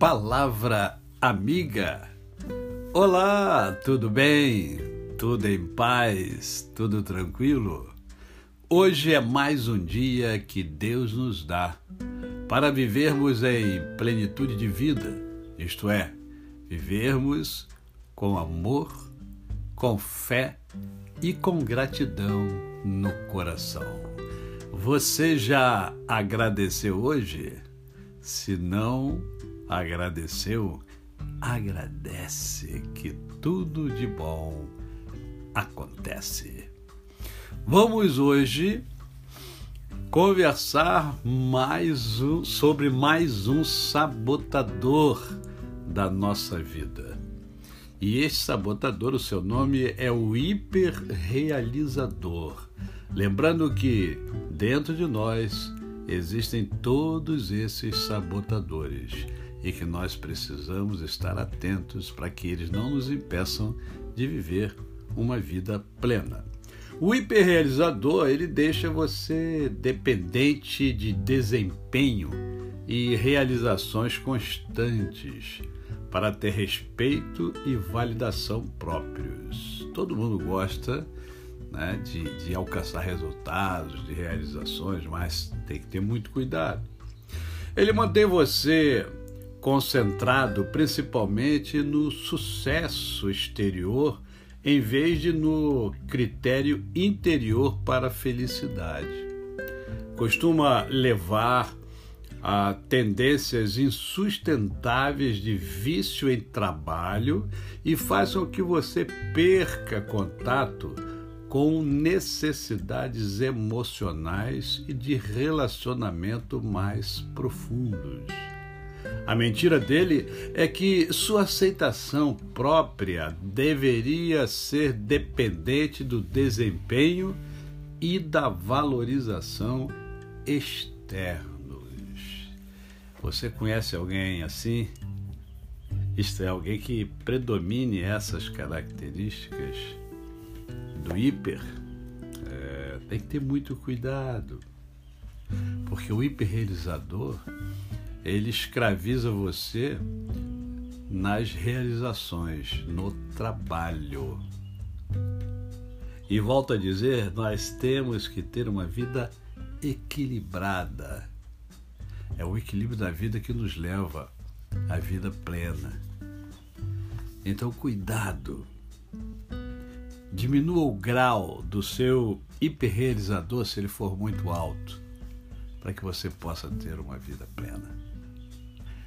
Palavra Amiga. Olá, tudo bem? Tudo em paz? Tudo tranquilo? Hoje é mais um dia que Deus nos dá para vivermos em plenitude de vida, isto é, vivermos com amor, com fé e com gratidão no coração. Você já agradeceu hoje? Se não agradeceu, agradece que tudo de bom acontece. Vamos hoje conversar mais um, sobre mais um sabotador da nossa vida. E este sabotador, o seu nome é o hiperrealizador. Lembrando que dentro de nós existem todos esses sabotadores e que nós precisamos estar atentos para que eles não nos impeçam de viver uma vida plena. O hiperrealizador, ele deixa você dependente de desempenho e realizações constantes para ter respeito e validação próprios. Todo mundo gosta né, de, de alcançar resultados, de realizações, mas tem que ter muito cuidado. Ele mantém você concentrado principalmente no sucesso exterior em vez de no critério interior para a felicidade. Costuma levar a tendências insustentáveis de vício em trabalho e faz com que você perca contato com necessidades emocionais e de relacionamento mais profundos. A mentira dele é que sua aceitação própria deveria ser dependente do desempenho e da valorização externos. Você conhece alguém assim? Isto é, alguém que predomine essas características? do hiper, é, tem que ter muito cuidado, porque o hiperrealizador ele escraviza você nas realizações, no trabalho. E volto a dizer, nós temos que ter uma vida equilibrada. É o equilíbrio da vida que nos leva à vida plena. Então, cuidado diminua o grau do seu hiperrealizador se ele for muito alto, para que você possa ter uma vida plena.